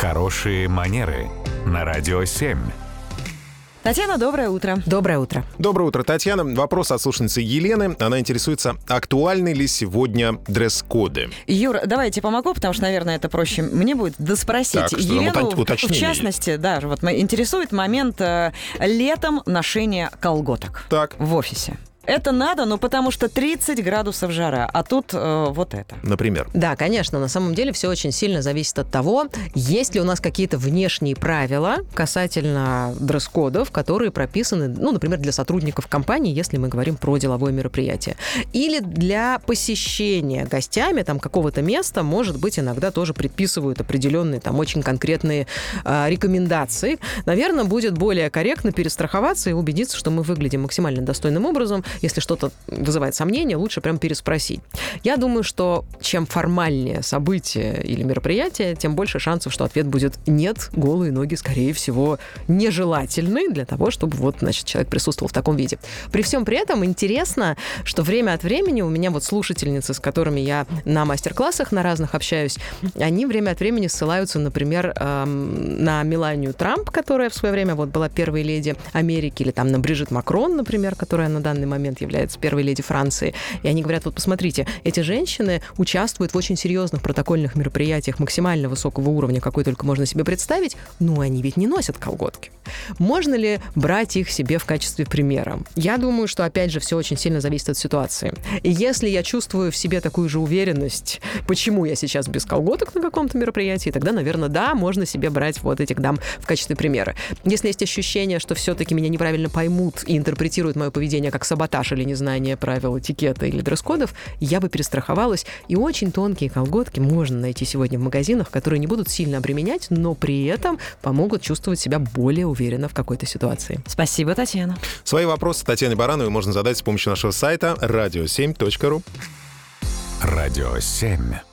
Хорошие манеры на радио 7. Татьяна, доброе утро. Доброе утро. Доброе утро, Татьяна. Вопрос от слушницы Елены. Она интересуется, актуальны ли сегодня дресс-коды? Юр, давайте помогу, потому что, наверное, это проще мне будет доспросить. Так, что Елену, в частности, да, вот интересует момент э, летом ношения колготок Так, в офисе. Это надо, ну потому что 30 градусов жара, а тут э, вот это. например. Да, конечно, на самом деле все очень сильно зависит от того, есть ли у нас какие-то внешние правила касательно дресс-кодов, которые прописаны, ну, например, для сотрудников компании, если мы говорим про деловое мероприятие. Или для посещения гостями там какого-то места, может быть, иногда тоже предписывают определенные там очень конкретные а, рекомендации. Наверное, будет более корректно перестраховаться и убедиться, что мы выглядим максимально достойным образом. Если что-то вызывает сомнения, лучше прям переспросить. Я думаю, что чем формальнее событие или мероприятие, тем больше шансов, что ответ будет «нет, голые ноги, скорее всего, нежелательны для того, чтобы вот, значит, человек присутствовал в таком виде». При всем при этом интересно, что время от времени у меня вот слушательницы, с которыми я на мастер-классах на разных общаюсь, они время от времени ссылаются, например, эм, на Меланию Трамп, которая в свое время вот была первой леди Америки, или там на Брижит Макрон, например, которая на данный момент является первой леди Франции. И они говорят, вот посмотрите, эти женщины участвуют в очень серьезных протокольных мероприятиях максимально высокого уровня, какой только можно себе представить, но они ведь не носят колготки. Можно ли брать их себе в качестве примера? Я думаю, что, опять же, все очень сильно зависит от ситуации. И если я чувствую в себе такую же уверенность, почему я сейчас без колготок на каком-то мероприятии, тогда, наверное, да, можно себе брать вот этих дам в качестве примера. Если есть ощущение, что все-таки меня неправильно поймут и интерпретируют мое поведение как саботаж или незнание правил этикета или дресс-кодов, я бы перестраховалась. И очень тонкие колготки можно найти сегодня в магазинах, которые не будут сильно обременять, но при этом помогут чувствовать себя более уверенно в какой-то ситуации. Спасибо, Татьяна. Свои вопросы Татьяне Барановой можно задать с помощью нашего сайта radio7.ru. Радио 7.